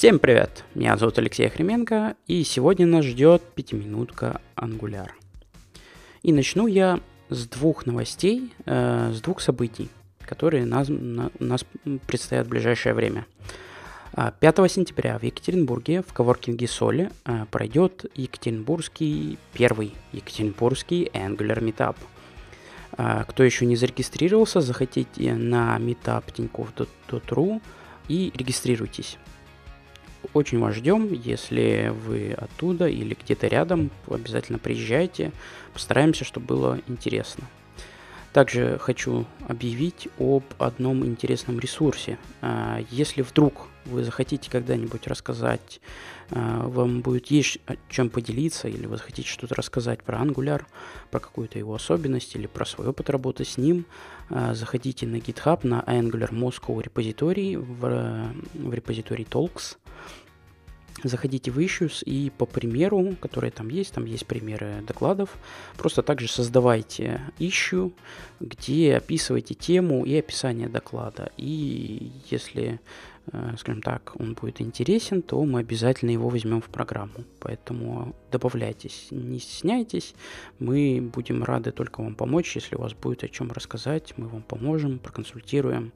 Всем привет! Меня зовут Алексей Охременко, и сегодня нас ждет пятиминутка Angular. И начну я с двух новостей, э, с двух событий, которые нас, на, нас предстоят в ближайшее время. 5 а, сентября в Екатеринбурге в коворкинге Соли э, пройдет Екатеринбургский, первый Екатеринбургский Angular Meetup. Э, кто еще не зарегистрировался, заходите на meetup.tinькофф.ру и регистрируйтесь. Очень вас ждем, если вы оттуда или где-то рядом, обязательно приезжайте, постараемся, чтобы было интересно. Также хочу объявить об одном интересном ресурсе. А, если вдруг вы захотите когда-нибудь рассказать, а, вам будет есть чем поделиться, или вы захотите что-то рассказать про Angular, про какую-то его особенность или про свой опыт работы с ним, а, заходите на GitHub, на Angular Moscow репозиторий, в, в репозиторий Talks, заходите в Issues и по примеру, который там есть, там есть примеры докладов, просто также создавайте issue, где описываете тему и описание доклада. И если, э, скажем так, он будет интересен, то мы обязательно его возьмем в программу. Поэтому добавляйтесь, не стесняйтесь, мы будем рады только вам помочь, если у вас будет о чем рассказать, мы вам поможем, проконсультируем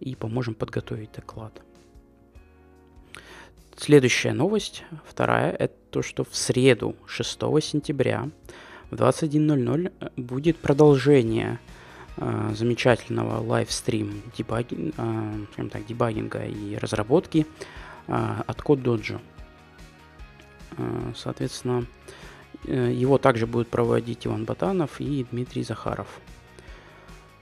и поможем подготовить доклад. Следующая новость, вторая, это то, что в среду, 6 сентября, в 21.00 э, будет продолжение э, замечательного лайвстрим дебаги, э, так, дебагинга и разработки э, от Code Dojo. Э, соответственно, э, его также будут проводить Иван Батанов и Дмитрий Захаров.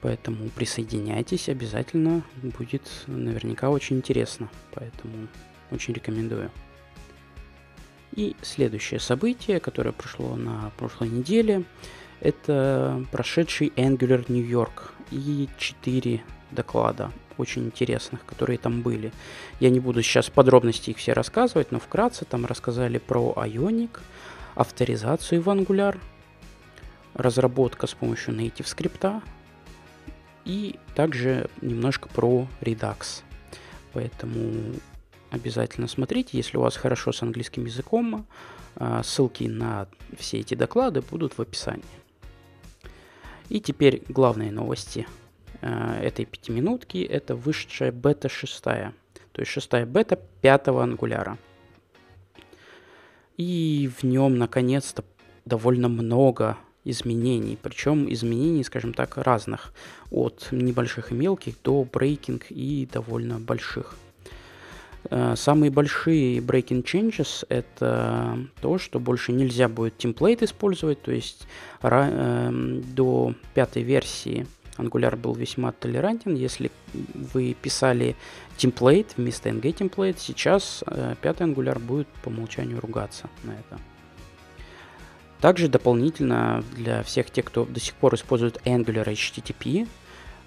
Поэтому присоединяйтесь обязательно, будет наверняка очень интересно. Поэтому очень рекомендую. И следующее событие, которое прошло на прошлой неделе, это прошедший Angular New York и 4 доклада очень интересных, которые там были. Я не буду сейчас подробности их все рассказывать, но вкратце там рассказали про Ionic, авторизацию в Angular, разработка с помощью native скрипта и также немножко про Redux. Поэтому обязательно смотрите, если у вас хорошо с английским языком. А, ссылки на все эти доклады будут в описании. И теперь главные новости а, этой пятиминутки. Это вышедшая бета 6. То есть шестая бета пятого ангуляра. И в нем наконец-то довольно много изменений. Причем изменений, скажем так, разных. От небольших и мелких до брейкинг и довольно больших. Э, самые большие breaking changes это то, что больше нельзя будет темплейт использовать, то есть э, до пятой версии Angular был весьма толерантен. Если вы писали темплейт вместо ng темплейт, сейчас э, пятый Angular будет по умолчанию ругаться на это. Также дополнительно для всех тех, кто до сих пор использует Angular HTTP,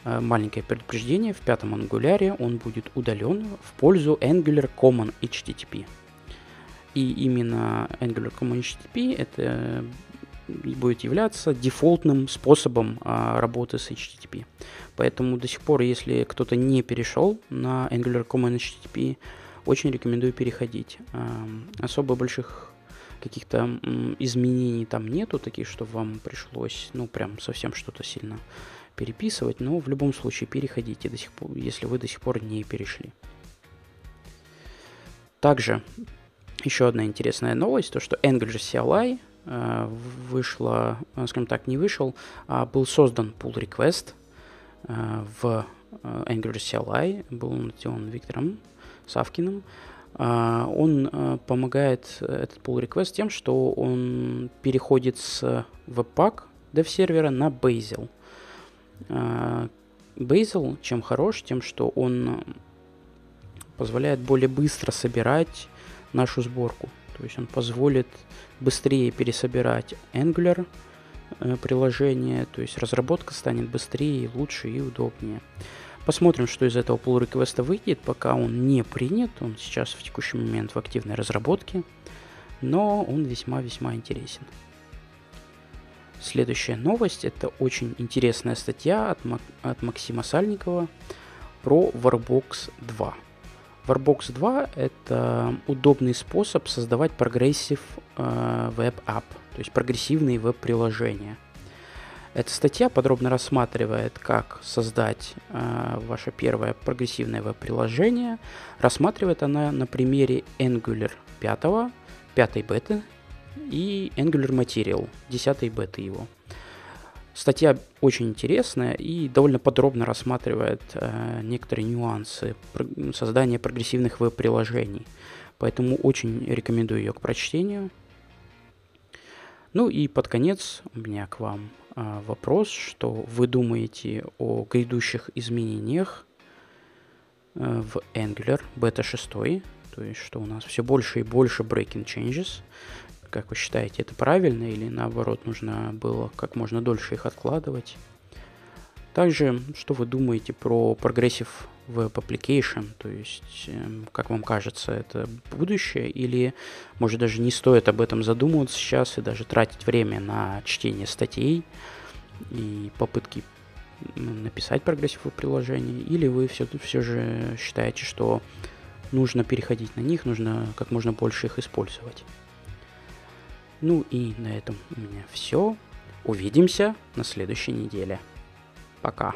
маленькое предупреждение, в пятом ангуляре он будет удален в пользу Angular Common HTTP. И именно Angular Common HTTP это будет являться дефолтным способом а, работы с HTTP. Поэтому до сих пор, если кто-то не перешел на Angular Common HTTP, очень рекомендую переходить. А, особо больших каких-то изменений там нету, таких, что вам пришлось, ну, прям совсем что-то сильно переписывать, но в любом случае переходите, до сих пор, если вы до сих пор не перешли. Также еще одна интересная новость, то что Angular CLI э, вышла, э, скажем так, не вышел, а был создан pull request э, в Angular CLI, был он Виктором Савкиным. Он помогает этот pull request тем, что он переходит с Webpack dev сервера на Bazel. Bazel чем хорош? Тем, что он позволяет более быстро собирать нашу сборку. То есть он позволит быстрее пересобирать Angular э, приложение, то есть разработка станет быстрее, лучше и удобнее. Посмотрим, что из этого pull request выйдет, пока он не принят, он сейчас в текущий момент в активной разработке, но он весьма-весьма интересен. Следующая новость – это очень интересная статья от, Мак- от Максима Сальникова про Workbox 2. Workbox 2 — это удобный способ создавать progressive э, web app, то есть прогрессивные веб-приложения. Эта статья подробно рассматривает, как создать э, ваше первое прогрессивное веб-приложение. Рассматривает она на примере Angular 5, 5 беты и Angular Material, 10 беты его. Статья очень интересная и довольно подробно рассматривает э, некоторые нюансы создания прогрессивных веб-приложений. Поэтому очень рекомендую ее к прочтению. Ну и под конец у меня к вам э, вопрос, что вы думаете о грядущих изменениях э, в Angular Beta 6, то есть что у нас все больше и больше breaking changes, как вы считаете, это правильно или наоборот нужно было как можно дольше их откладывать? Также, что вы думаете про Progressive Web Application, то есть, эм, как вам кажется, это будущее, или, может, даже не стоит об этом задумываться сейчас и даже тратить время на чтение статей и попытки написать прогрессивное приложение, или вы все, все же считаете, что нужно переходить на них, нужно как можно больше их использовать. Ну и на этом у меня все. Увидимся на следующей неделе. Пока.